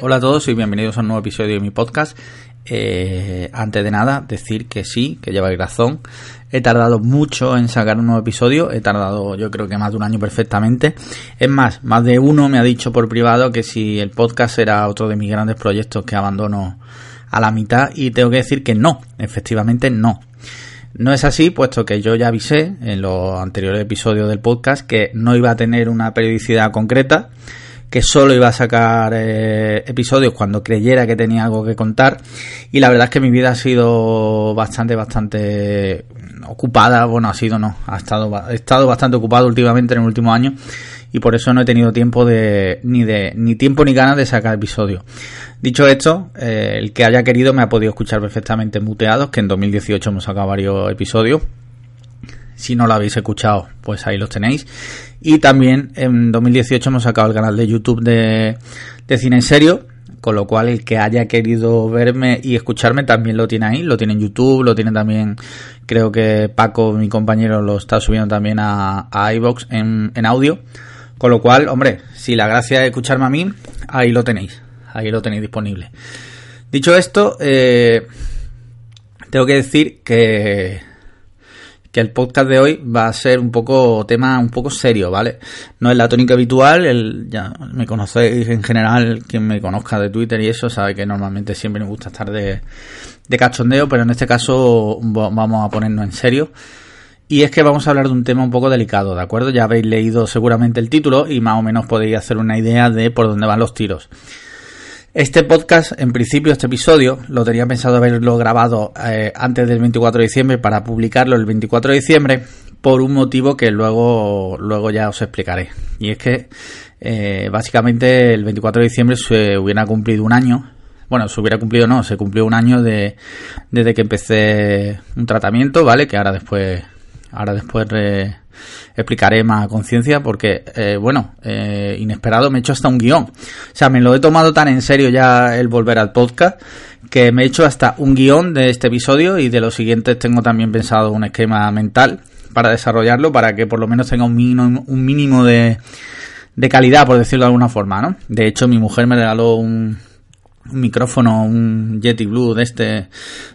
Hola a todos y bienvenidos a un nuevo episodio de mi podcast. Eh, antes de nada, decir que sí, que lleváis razón. He tardado mucho en sacar un nuevo episodio, he tardado yo creo que más de un año perfectamente. Es más, más de uno me ha dicho por privado que si el podcast era otro de mis grandes proyectos que abandono a la mitad y tengo que decir que no, efectivamente no. No es así, puesto que yo ya avisé en los anteriores episodios del podcast que no iba a tener una periodicidad concreta, que solo iba a sacar eh, episodios cuando creyera que tenía algo que contar. Y la verdad es que mi vida ha sido bastante, bastante ocupada. Bueno, ha sido no, ha estado, he estado bastante ocupado últimamente en el último año y por eso no he tenido tiempo de ni de ni tiempo ni ganas de sacar episodios. Dicho esto, eh, el que haya querido me ha podido escuchar perfectamente muteados, que en 2018 hemos sacado varios episodios. Si no lo habéis escuchado, pues ahí los tenéis. Y también en 2018 hemos sacado el canal de YouTube de, de Cine en Serio, con lo cual el que haya querido verme y escucharme también lo tiene ahí, lo tiene en YouTube, lo tiene también, creo que Paco, mi compañero, lo está subiendo también a, a iVox en, en audio. Con lo cual, hombre, si la gracia es escucharme a mí, ahí lo tenéis, ahí lo tenéis disponible. Dicho esto, eh, tengo que decir que, que el podcast de hoy va a ser un poco tema un poco serio, ¿vale? No es la tónica habitual, el, ya me conocéis en general, quien me conozca de Twitter y eso sabe que normalmente siempre me gusta estar de, de cachondeo, pero en este caso vamos a ponernos en serio. Y es que vamos a hablar de un tema un poco delicado, ¿de acuerdo? Ya habéis leído seguramente el título y más o menos podéis hacer una idea de por dónde van los tiros. Este podcast, en principio, este episodio, lo tenía pensado haberlo grabado eh, antes del 24 de diciembre para publicarlo el 24 de diciembre por un motivo que luego, luego ya os explicaré. Y es que eh, básicamente el 24 de diciembre se hubiera cumplido un año. Bueno, se hubiera cumplido no, se cumplió un año de, desde que empecé un tratamiento, ¿vale? Que ahora después, ahora después eh, explicaré más a conciencia porque, eh, bueno, eh, inesperado me he hecho hasta un guion. O sea, me lo he tomado tan en serio ya el volver al podcast que me he hecho hasta un guion de este episodio y de los siguientes tengo también pensado un esquema mental para desarrollarlo para que por lo menos tenga un mínimo, un mínimo de, de calidad, por decirlo de alguna forma, ¿no? De hecho, mi mujer me regaló un, un micrófono, un Yeti Blue de este,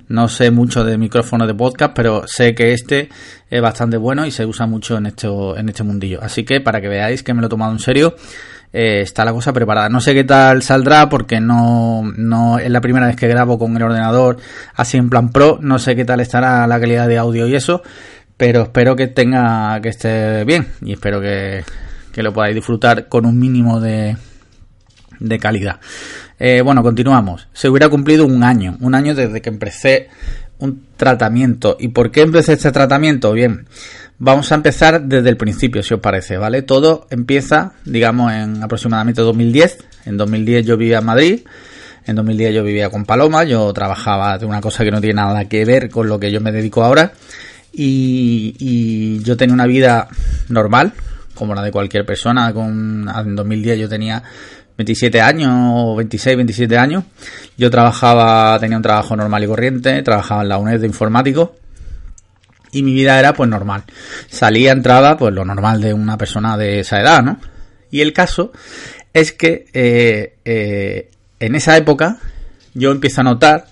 no sé mucho de micrófono de podcast, pero sé que este es bastante bueno y se usa mucho en este, en este mundillo. Así que para que veáis que me lo he tomado en serio, eh, está la cosa preparada. No sé qué tal saldrá porque no, no es la primera vez que grabo con el ordenador así en plan pro, no sé qué tal estará la calidad de audio y eso, pero espero que tenga, que esté bien y espero que, que lo podáis disfrutar con un mínimo de, de calidad. Eh, bueno, continuamos. Se hubiera cumplido un año, un año desde que empecé un tratamiento. ¿Y por qué empecé este tratamiento? Bien, vamos a empezar desde el principio, si os parece, ¿vale? Todo empieza, digamos, en aproximadamente 2010. En 2010 yo vivía en Madrid. En 2010 yo vivía con Paloma, yo trabajaba de una cosa que no tiene nada que ver con lo que yo me dedico ahora. Y, y yo tenía una vida normal, como la de cualquier persona. Con, en 2010 yo tenía 27 años, 26, 27 años. Yo trabajaba, tenía un trabajo normal y corriente, trabajaba en la UNED de informático y mi vida era pues normal. Salía, entraba, pues lo normal de una persona de esa edad, ¿no? Y el caso es que eh, eh, en esa época yo empiezo a notar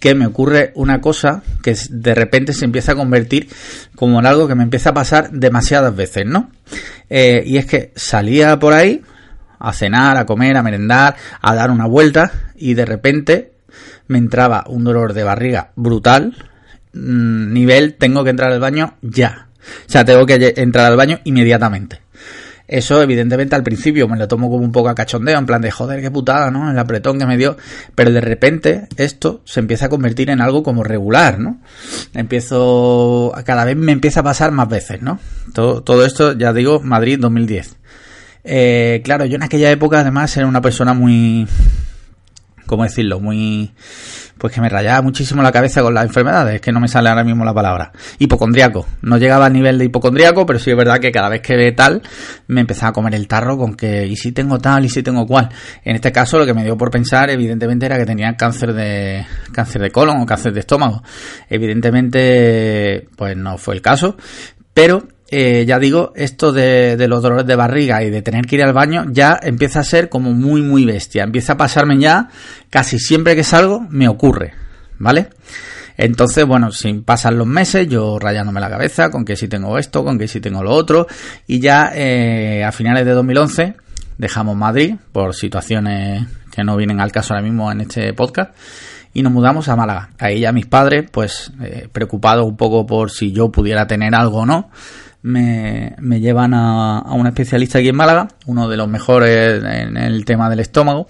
que me ocurre una cosa que de repente se empieza a convertir como en algo que me empieza a pasar demasiadas veces, ¿no? Eh, y es que salía por ahí, a cenar, a comer, a merendar, a dar una vuelta y de repente me entraba un dolor de barriga brutal, nivel tengo que entrar al baño ya. O sea, tengo que entrar al baño inmediatamente. Eso, evidentemente, al principio me lo tomo como un poco a cachondeo, en plan de joder, qué putada, ¿no? El apretón que me dio. Pero de repente esto se empieza a convertir en algo como regular, ¿no? Empiezo, cada vez me empieza a pasar más veces, ¿no? Todo, todo esto, ya digo, Madrid 2010. Eh, claro, yo en aquella época además era una persona muy, ¿cómo decirlo? Muy, pues que me rayaba muchísimo la cabeza con las enfermedades, es que no me sale ahora mismo la palabra. Hipocondriaco. No llegaba al nivel de hipocondriaco, pero sí es verdad que cada vez que ve tal, me empezaba a comer el tarro con que, y si tengo tal, y si tengo cual. En este caso, lo que me dio por pensar, evidentemente, era que tenía cáncer de, cáncer de colon o cáncer de estómago. Evidentemente, pues no fue el caso, pero eh, ya digo, esto de, los dolores de barriga y de tener que ir al baño ya empieza a ser como muy, muy bestia. Empieza a pasarme ya casi siempre que salgo, me ocurre, ¿vale? Entonces, bueno, sin pasan los meses, yo rayándome la cabeza con que si tengo esto, con que si tengo lo otro, y ya eh, a finales de 2011 dejamos Madrid por situaciones que no vienen al caso ahora mismo en este podcast y nos mudamos a Málaga. Ahí ya mis padres, pues eh, preocupados un poco por si yo pudiera tener algo o no, me, me llevan a, a, un especialista aquí en Málaga, uno de los mejores en el tema del estómago,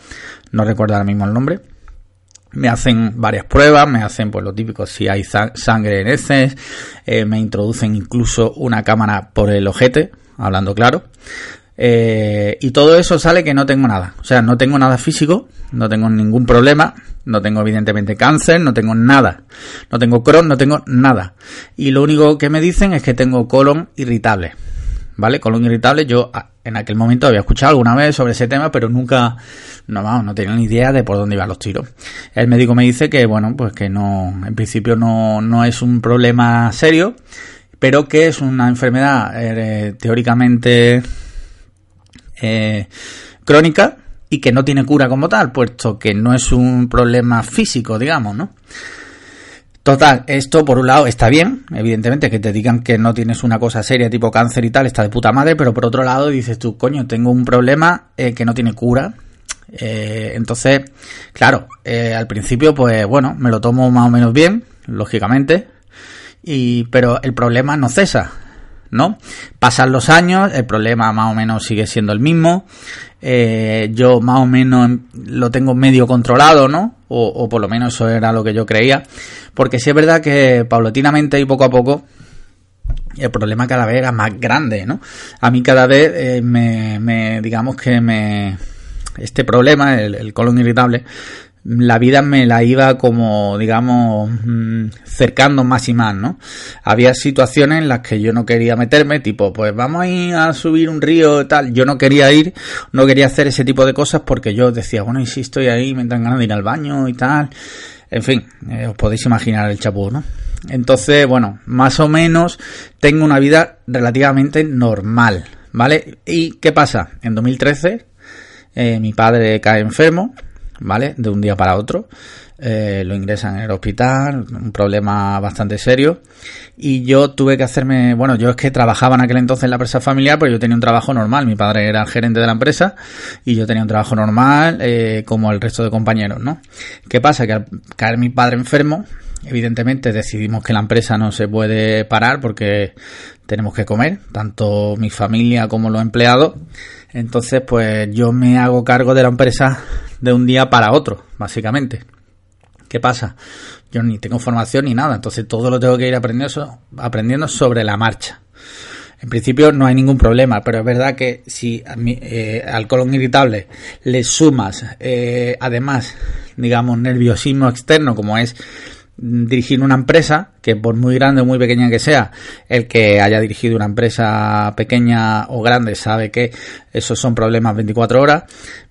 no recuerdo ahora mismo el nombre. Me hacen varias pruebas, me hacen pues lo típico si hay sangre en heces, eh, me introducen incluso una cámara por el ojete, hablando claro. Eh, y todo eso sale que no tengo nada. O sea, no tengo nada físico, no tengo ningún problema, no tengo evidentemente cáncer, no tengo nada. No tengo Crohn, no tengo nada. Y lo único que me dicen es que tengo colon irritable. ¿Vale? Colon irritable, yo ah, en aquel momento había escuchado alguna vez sobre ese tema, pero nunca, no, vamos, no tenía ni idea de por dónde iban los tiros. El médico me dice que, bueno, pues que no, en principio no, no es un problema serio, pero que es una enfermedad eh, teóricamente eh, crónica y que no tiene cura como tal, puesto que no es un problema físico, digamos, ¿no? Total, esto por un lado está bien, evidentemente que te digan que no tienes una cosa seria tipo cáncer y tal, está de puta madre, pero por otro lado dices tú, coño, tengo un problema eh, que no tiene cura. Eh, entonces, claro, al principio pues bueno, me lo tomo más o menos bien, lógicamente, y, pero el problema no cesa. ¿No? Pasan los años, el problema más o menos sigue siendo el mismo. Eh, yo más o menos lo tengo medio controlado, ¿no? O, por lo menos eso era lo que yo creía. Porque sí es verdad que paulatinamente y poco a poco el problema cada vez era más grande, ¿no? A mí cada vez eh, me, digamos que me, este problema, el colon irritable, la vida me la iba como, digamos, mm, cercando más y más, ¿no? Había situaciones en las que yo no quería meterme, tipo, pues vamos a ir a subir un río y tal. Yo no quería ir, no quería hacer ese tipo de cosas porque yo decía, bueno, y si estoy ahí, me dan ganas de ir al baño y tal. En fin, eh, os podéis imaginar el chapú, ¿no? Entonces, bueno, más o menos tengo una vida relativamente normal, ¿vale? ¿Y qué pasa? En 2013, eh, mi padre cae enfermo, ¿vale? De un día para otro. Eh, lo ingresan en el hospital, un problema bastante serio. Y yo tuve que hacerme, bueno, yo es que trabajaba en aquel entonces en la empresa familiar, pero yo tenía un trabajo normal. Mi padre era gerente de la empresa y yo tenía un trabajo normal eh, como el resto de compañeros, ¿no? ¿Qué pasa? Que al caer mi padre enfermo, evidentemente decidimos que la empresa no se puede parar porque tenemos que comer, tanto mi familia como los empleados. Entonces, pues yo me hago cargo de la empresa de un día para otro, básicamente. ¿Qué pasa? Yo ni tengo formación ni nada, entonces todo lo tengo que ir aprendiendo, aprendiendo sobre la marcha. En principio no hay ningún problema, pero es verdad que si eh, al colon irritable le sumas eh, además, digamos, nerviosismo externo como es dirigir una empresa, que por muy grande o muy pequeña que sea, el que haya dirigido una empresa pequeña o grande sabe que esos son problemas 24 horas,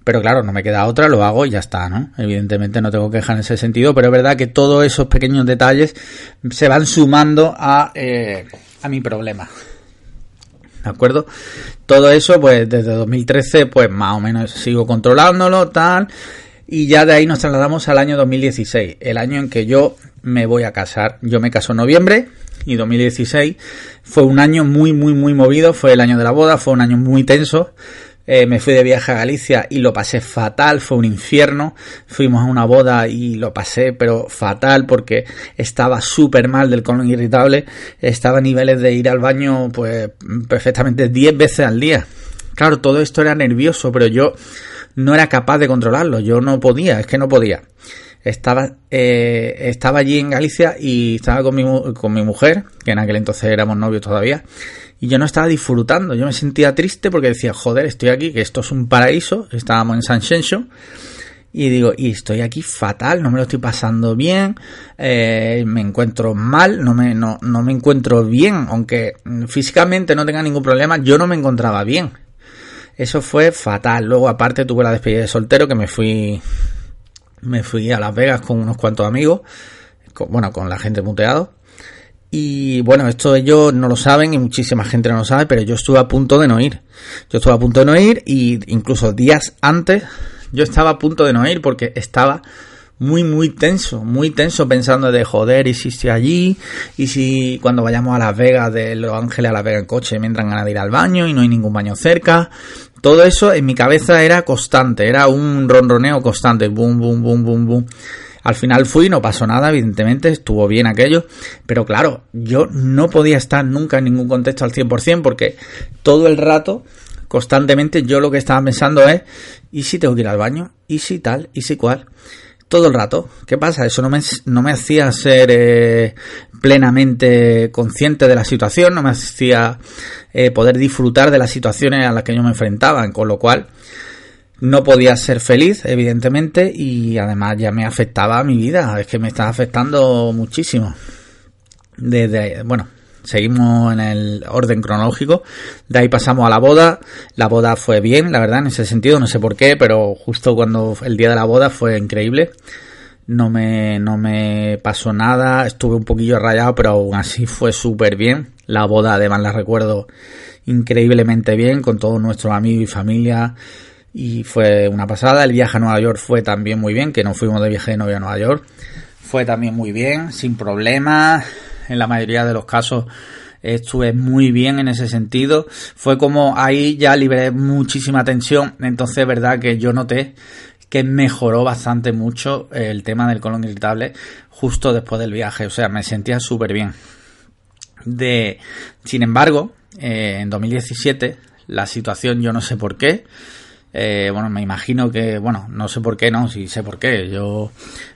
pero claro, no me queda otra, lo hago y ya está, ¿no? Evidentemente no tengo queja en ese sentido, pero es verdad que todos esos pequeños detalles se van sumando a, eh, a mi problema. ¿De acuerdo? Todo eso, pues desde 2013, pues más o menos sigo controlándolo, tal. Y ya de ahí nos trasladamos al año 2016, el año en que yo me voy a casar. Yo me caso en noviembre y 2016 fue un año muy, muy, muy movido. Fue el año de la boda, fue un año muy tenso. Eh, me fui de viaje a Galicia y lo pasé fatal, fue un infierno. Fuimos a una boda y lo pasé, pero fatal porque estaba súper mal del colon irritable. Estaba a niveles de ir al baño, pues perfectamente 10 veces al día. Claro, todo esto era nervioso, pero yo no era capaz de controlarlo. Yo no podía, es que no podía estaba, eh, estaba allí en Galicia y estaba con mi, con mi mujer, que en aquel entonces éramos novios todavía, y yo no estaba disfrutando, yo me sentía triste porque decía, joder, estoy aquí, que esto es un paraíso, estábamos en San Xenxo, y digo, y estoy aquí fatal, no me lo estoy pasando bien, eh, me encuentro mal, no me, no, no me encuentro bien, aunque físicamente no tenga ningún problema, yo no me encontraba bien. Eso fue fatal. Luego, aparte, tuve la despedida de soltero que me fui, me fui a Las Vegas con unos cuantos amigos, bueno, con la gente muteado. Y bueno, esto ellos no lo saben y muchísima gente no lo sabe, pero yo estuve a punto de no ir. Yo estuve a punto de no ir y incluso días antes yo estaba a punto de no ir porque estaba muy, muy tenso, muy tenso pensando de joder, y si estoy allí, y si cuando vayamos a Las Vegas, de Los Ángeles a Las Vegas en coche, me entran ganas de ir al baño y no hay ningún baño cerca. Todo eso en mi cabeza era constante, era un ronroneo constante, boom, boom, boom, boom, boom. Al final fui, no pasó nada, evidentemente, estuvo bien aquello, pero claro, yo no podía estar nunca en ningún contexto al 100% porque todo el rato constantemente yo lo que estaba pensando es, ¿y si tengo que ir al baño? ¿Y si tal? ¿Y si cual? Todo el rato. ¿Qué pasa? Eso no me, no me hacía ser eh, plenamente consciente de la situación, no me hacía eh, poder disfrutar de las situaciones a las que yo me enfrentaba, con lo cual no podía ser feliz, evidentemente, y además ya me afectaba a mi vida, es que me estaba afectando muchísimo. Desde, bueno, seguimos en el orden cronológico. De ahí pasamos a la boda. La boda fue bien, la verdad, en ese sentido, no sé por qué, pero justo cuando el día de la boda fue increíble. No me, no me pasó nada, estuve un poquillo rayado, pero aún así fue súper bien. La boda, además, la recuerdo increíblemente bien con todos nuestros amigos y familia. Y fue una pasada. El viaje a Nueva York fue también muy bien, que no fuimos de viaje de novia a Nueva York. Fue también muy bien, sin problemas en la mayoría de los casos estuve muy bien en ese sentido. Fue como ahí ya liberé muchísima tensión, entonces verdad que yo noté que mejoró bastante mucho el tema del colon irritable justo después del viaje, o sea, me sentía súper bien. De, sin embargo, eh, en 2017 la situación yo no sé por qué, eh, bueno, me imagino que, bueno, no sé por qué, no, sí sé por qué. Yo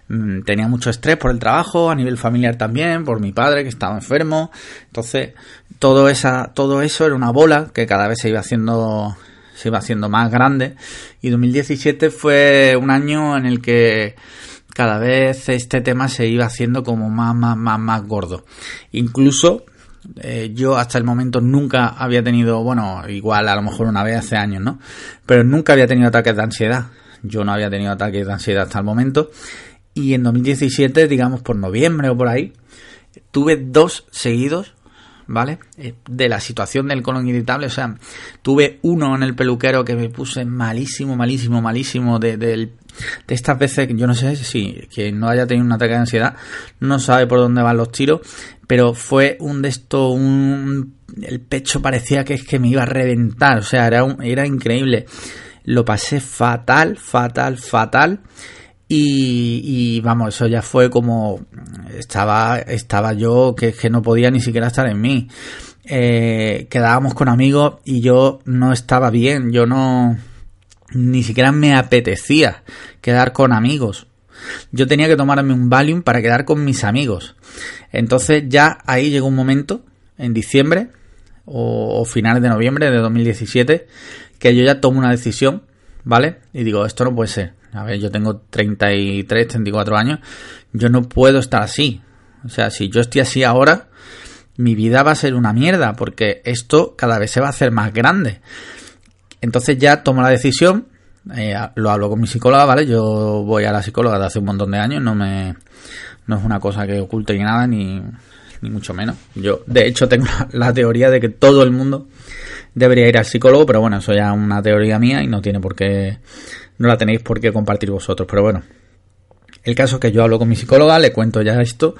mm, tenía mucho estrés por el trabajo, a nivel familiar también, por mi padre que estaba enfermo. Entonces, todo esa, todo eso era una bola que cada vez se iba haciendo, se iba haciendo más grande. Y 2017 fue un año en el que cada vez este tema se iba haciendo como más, más, más, más gordo. Incluso eh, yo hasta el momento nunca había tenido, bueno, igual a lo mejor una vez hace años, ¿no? Pero nunca había tenido ataques de ansiedad. Yo no había tenido ataques de ansiedad hasta el momento. Y en 2017, digamos por noviembre o por ahí, tuve dos seguidos, ¿vale? Eh, de la situación del colon irritable. O sea, tuve uno en el peluquero que me puse malísimo, malísimo, malísimo de, de, de estas veces, yo no sé si quien no haya tenido un ataque de ansiedad no sabe por dónde van los tiros, pero fue un de esto, un, el pecho parecía que es que me iba a reventar, o sea, era, era increíble. Lo pasé fatal, fatal, fatal. Y, vamos, eso ya fue como estaba, estaba yo que, no podía ni siquiera estar en mí. Eh, quedábamos con amigos y yo no estaba bien, yo no, ni siquiera me apetecía quedar con amigos. Yo tenía que tomarme un Valium para quedar con mis amigos. Entonces ya ahí llegó un momento, en diciembre o, finales de noviembre de 2017, que yo ya tomo una decisión, ¿vale? Y digo, esto no puede ser. A ver, yo tengo 33, 34 años, yo no puedo estar así. O sea, si yo estoy así ahora, mi vida va a ser una mierda, porque esto cada vez se va a hacer más grande. Entonces ya tomo la decisión, eh, lo hablo con mi psicóloga, ¿vale? Yo voy a la psicóloga de hace un montón de años, no me no es una cosa que oculte ni nada, ni, ni mucho menos. Yo, de hecho, tengo la, teoría de que todo el mundo debería ir al psicólogo, pero bueno, eso ya es una teoría mía y no tiene por qué, no la tenéis por qué compartir vosotros, pero bueno. El caso es que yo hablo con mi psicóloga, le cuento ya esto,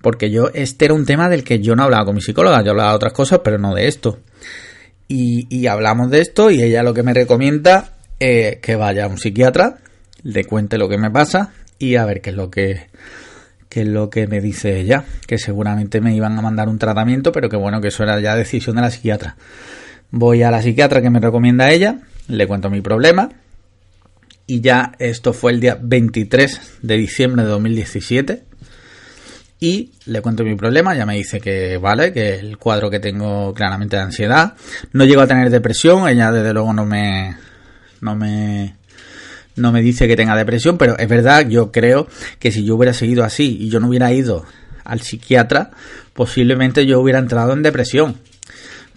porque yo, este era un tema del que yo no hablaba con mi psicóloga, yo hablaba de otras cosas, pero no de esto. Y, hablamos de esto y ella lo que me recomienda es que vaya a un psiquiatra, le cuente lo que me pasa y a ver qué es lo que qué es lo que me dice ella, que seguramente me iban a mandar un tratamiento, pero que bueno, que eso era ya decisión de la psiquiatra. Voy a la psiquiatra que me recomienda ella, le cuento mi problema y ya esto fue el día 23 de diciembre de 2017 y le cuento mi problema, ya me dice que vale, que el cuadro que tengo claramente de ansiedad, no llego a tener depresión, ella desde luego no me no me no me dice que tenga depresión, pero es verdad, yo creo que si yo hubiera seguido así y yo no hubiera ido al psiquiatra, posiblemente yo hubiera entrado en depresión.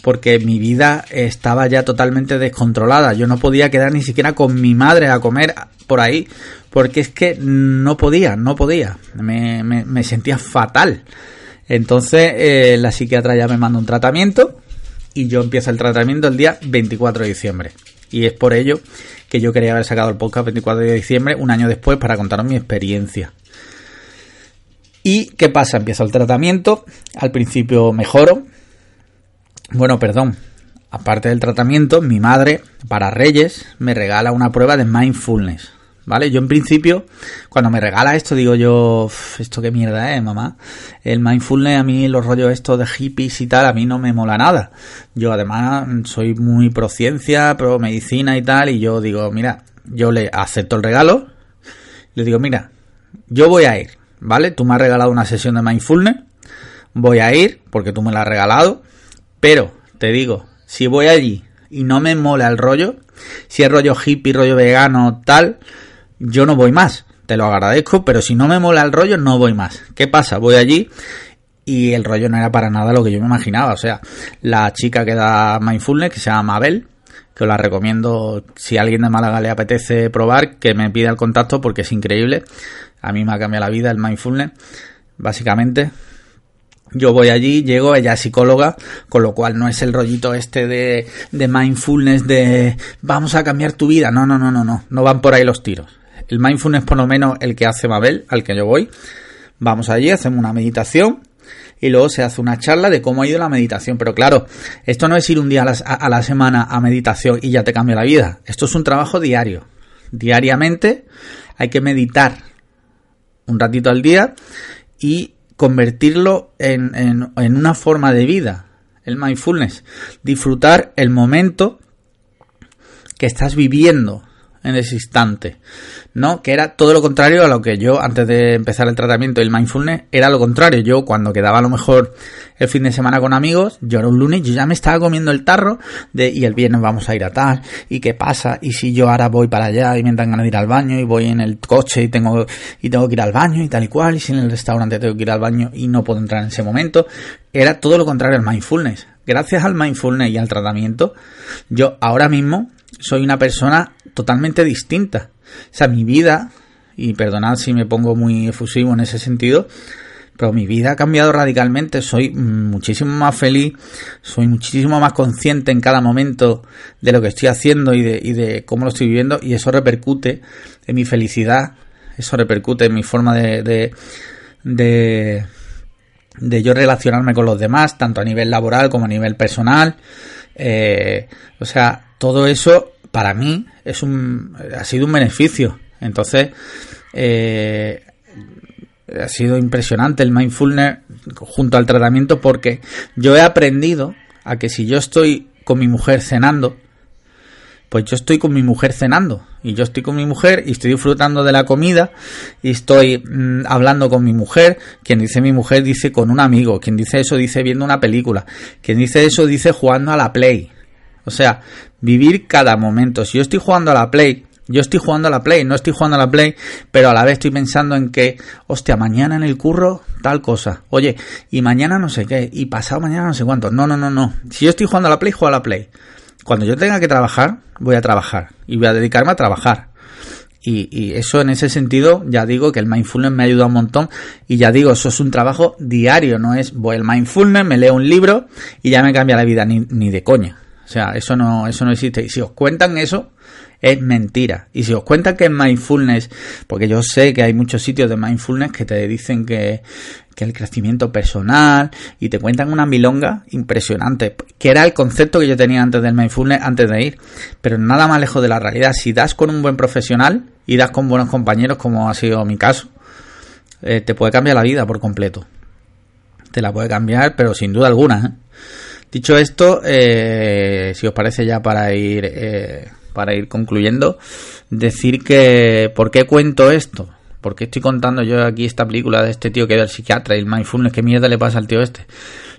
Porque mi vida estaba ya totalmente descontrolada. Yo no podía quedar ni siquiera con mi madre a comer por ahí. Porque es que no podía, no podía. Me, me, sentía fatal. Entonces eh, la psiquiatra ya me manda un tratamiento y yo empiezo el tratamiento el día 24 de diciembre. Y es por ello que yo quería haber sacado el podcast 24 de diciembre, un año después, para contaros mi experiencia. ¿Y qué pasa? Empiezo el tratamiento, al principio mejoro. Bueno, perdón, aparte del tratamiento, mi madre, para Reyes, me regala una prueba de mindfulness. ¿Vale? Yo en principio, cuando me regala esto, digo yo, esto qué mierda es, mamá. El mindfulness, a mí los rollos estos de hippies y tal, a mí no me mola nada. Yo además soy muy pro ciencia, pro medicina y tal, y yo digo, mira, yo le acepto el regalo, le digo, mira, yo voy a ir, ¿vale? Tú me has regalado una sesión de mindfulness, voy a ir, porque tú me la has regalado, pero te digo, si voy allí y no me mola el rollo, si es rollo hippie, rollo vegano, tal, yo no voy más. Te lo agradezco, pero si no me mola el rollo, no voy más. ¿Qué pasa? Voy allí y el rollo no era para nada lo que yo me imaginaba. O sea, la chica que da Mindfulness, que se llama Mabel, que os la recomiendo si a alguien de Málaga le apetece probar, que me pida el contacto porque es increíble. A mí me ha cambiado la vida el Mindfulness, básicamente. Yo voy allí, llego, ella es psicóloga, con lo cual no es el rollito este de, de mindfulness de vamos a cambiar tu vida. No, no, no, no, no. No van por ahí los tiros. El mindfulness, por lo menos el que hace Mabel, al que yo voy, vamos allí, hacemos una meditación y luego se hace una charla de cómo ha ido la meditación. Pero claro, esto no es ir un día a la, semana a meditación y ya te cambia la vida. Esto es un trabajo diario. Diariamente hay que meditar un ratito al día y convertirlo en, en, una forma de vida. El mindfulness. Disfrutar el momento que estás viviendo en ese instante, ¿no? Que era todo lo contrario a lo que yo antes de empezar el tratamiento y el mindfulness era lo contrario. Yo cuando quedaba a lo mejor el fin de semana con amigos, yo era un lunes, yo ya me estaba comiendo el tarro de y el viernes vamos a ir a tal y qué pasa y si yo ahora voy para allá y me dan ganas de ir al baño y voy en el coche y tengo y tengo que ir al baño y tal y cual y si en el restaurante tengo que ir al baño y no puedo entrar en ese momento, era todo lo contrario al mindfulness. Gracias al mindfulness y al tratamiento, yo ahora mismo soy una persona totalmente distinta. O sea, mi vida, y perdonad si me pongo muy efusivo en ese sentido, pero mi vida ha cambiado radicalmente, soy muchísimo más feliz, soy muchísimo más consciente en cada momento de lo que estoy haciendo y de, y de cómo lo estoy viviendo y eso repercute en mi felicidad, eso repercute en mi forma de, de, de, yo relacionarme con los demás, tanto a nivel laboral como a nivel personal. Eh, o sea, todo eso para mí es un, ha sido un beneficio. Entonces, eh, ha sido impresionante el mindfulness junto al tratamiento porque yo he aprendido a que si yo estoy con mi mujer cenando, pues yo estoy con mi mujer cenando y yo estoy con mi mujer y estoy disfrutando de la comida y estoy mm, hablando con mi mujer. Quien dice mi mujer dice con un amigo, quien dice eso dice viendo una película, quien dice eso dice jugando a la play. O sea, vivir cada momento. Si yo estoy jugando a la Play, yo estoy jugando a la Play, no estoy jugando a la Play, pero a la vez estoy pensando en que, hostia, mañana en el curro tal cosa. Oye, y mañana no sé qué, y pasado mañana no sé cuánto. No, no, no, no. Si yo estoy jugando a la Play, juego a la Play. Cuando yo tenga que trabajar, voy a trabajar. Y voy a dedicarme a trabajar. Y, y, eso en ese sentido, ya digo que el mindfulness me ha ayudado un montón. Y ya digo, eso es un trabajo diario, no es voy al mindfulness, me leo un libro y ya me cambia la vida, ni, ni de coña. O sea, eso no, eso no existe. Y si os cuentan eso, es mentira. Y si os cuentan que es mindfulness, porque yo sé que hay muchos sitios de mindfulness que te dicen que, que el crecimiento personal y te cuentan una milonga impresionante, que era el concepto que yo tenía antes del mindfulness, antes de ir, pero nada más lejos de la realidad. Si das con un buen profesional y das con buenos compañeros, como ha sido mi caso, eh, te puede cambiar la vida por completo. Te la puede cambiar, pero sin duda alguna. ¿eh? Dicho esto, eh, si os parece ya para ir eh, para ir concluyendo, decir que ¿por qué cuento esto? ¿Por qué estoy contando yo aquí esta película de este tío que era el psiquiatra y el mindfulness? ¿Qué mierda le pasa al tío este?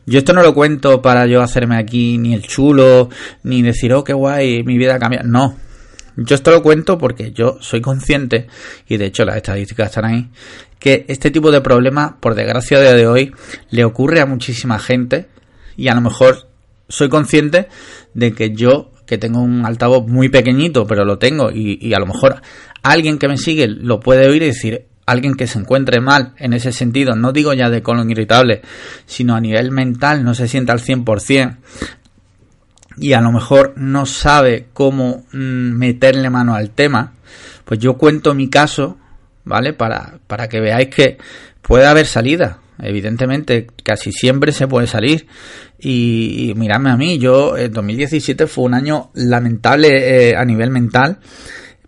Yo esto no lo cuento para yo hacerme aquí ni el chulo, ni decir, oh, qué guay, mi vida cambia. No, Yo esto lo cuento porque yo soy consciente, y de hecho las estadísticas están ahí, que este tipo de problema, por desgracia de hoy, le ocurre a muchísima gente y a lo mejor soy consciente de que yo, que tengo un altavoz muy pequeñito, pero lo tengo, y, a lo mejor alguien que me sigue lo puede oír y decir, alguien que se encuentre mal en ese sentido, no digo ya de colon irritable, sino a nivel mental, no se sienta al 100%, y a lo mejor no sabe cómo mm, meterle mano al tema, pues yo cuento mi caso, ¿vale? Para, para que veáis que puede haber salida. Evidentemente, casi siempre se puede salir. Y, y miradme a mí, yo, en 2017 fue un año lamentable eh, a nivel mental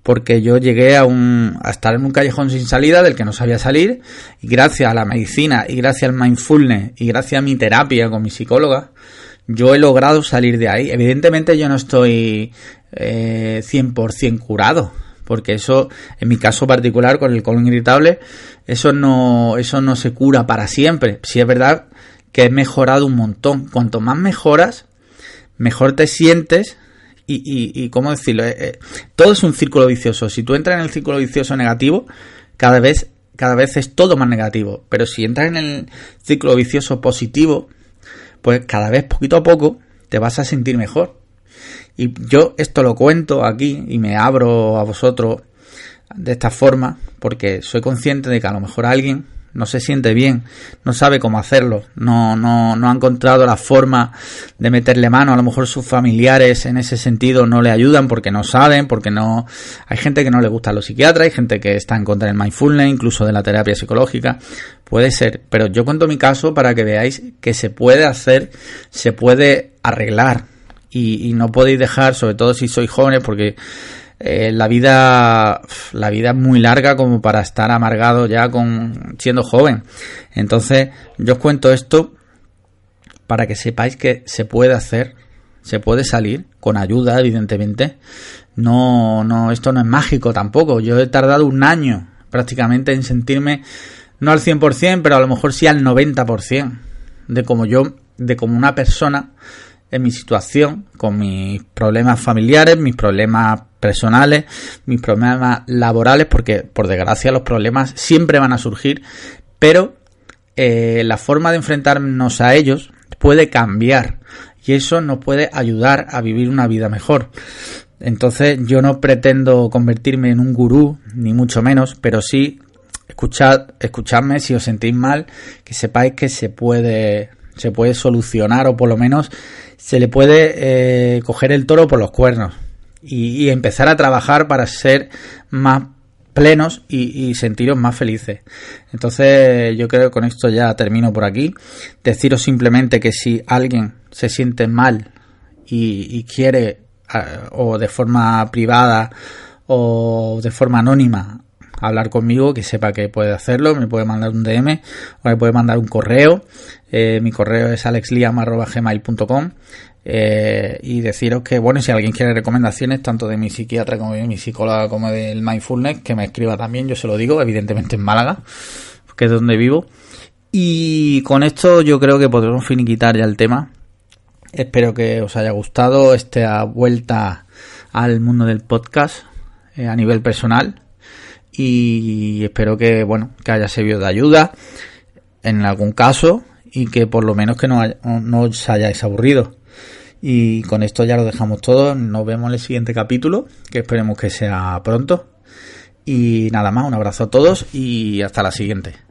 porque yo llegué a, un, a estar en un callejón sin salida del que no sabía salir y gracias a la medicina y gracias al mindfulness y gracias a mi terapia con mi psicóloga, yo he logrado salir de ahí. Evidentemente yo no estoy eh, 100% curado, porque eso, en mi caso particular con el colon irritable, eso no, eso no se cura para siempre. Si es verdad que he mejorado un montón. Cuanto más mejoras, mejor te sientes y, y, y ¿cómo decirlo? Eh, eh, todo es un círculo vicioso. Si tú entras en el círculo vicioso negativo, cada vez, cada vez es todo más negativo. Pero si entras en el círculo vicioso positivo, pues cada vez poquito a poco te vas a sentir mejor. Y yo esto lo cuento aquí y me abro a vosotros de esta forma porque soy consciente de que a lo mejor alguien no se siente bien, no sabe cómo hacerlo, no, no, no ha encontrado la forma de meterle mano, a lo mejor sus familiares en ese sentido no le ayudan porque no saben, porque no, hay gente que no le gusta a los psiquiatras, hay gente que está en contra del mindfulness, incluso de la terapia psicológica, puede ser, pero yo cuento mi caso para que veáis que se puede hacer, se puede arreglar y, y no podéis dejar, sobre todo si sois jóvenes, porque eh, la vida la vida es muy larga como para estar amargado ya con siendo joven. Entonces yo os cuento esto para que sepáis que se puede hacer se puede salir con ayuda evidentemente. No no esto no es mágico tampoco. Yo he tardado un año prácticamente en sentirme no al 100% pero a lo mejor sí al 90% de como yo de como una persona en mi situación, con mis problemas familiares, mis problemas personales, mis problemas laborales, porque por desgracia los problemas siempre van a surgir, pero eh, la forma de enfrentarnos a ellos puede cambiar y eso nos puede ayudar a vivir una vida mejor. Entonces yo no pretendo convertirme en un gurú, ni mucho menos, pero sí escuchad, escuchadme si os sentís mal, que sepáis que se puede, se puede solucionar o por lo menos se le puede eh, coger el toro por los cuernos y, empezar a trabajar para ser más plenos y, y, sentiros más felices. Entonces yo creo que con esto ya termino por aquí. Deciros simplemente que si alguien se siente mal y, y quiere o de forma privada o de forma anónima hablar conmigo, que sepa que puede hacerlo, me puede mandar un DM o me puede mandar un correo. Eh, mi correo es alexliam.gmail.com eh, y deciros que, bueno, si alguien quiere recomendaciones, tanto de mi psiquiatra como de mi psicóloga como del mindfulness, que me escriba también, yo se lo digo, evidentemente en Málaga, que es donde vivo. Y con esto yo creo que podremos finiquitar ya el tema. Espero que os haya gustado esta vuelta al mundo del podcast eh, a nivel personal y espero que bueno que haya servido de ayuda en algún caso y que por lo menos que no, no os hayáis aburrido. Y con esto ya lo dejamos todo. Nos vemos en el siguiente capítulo que esperemos que sea pronto. Y nada más un abrazo a todos y hasta la siguiente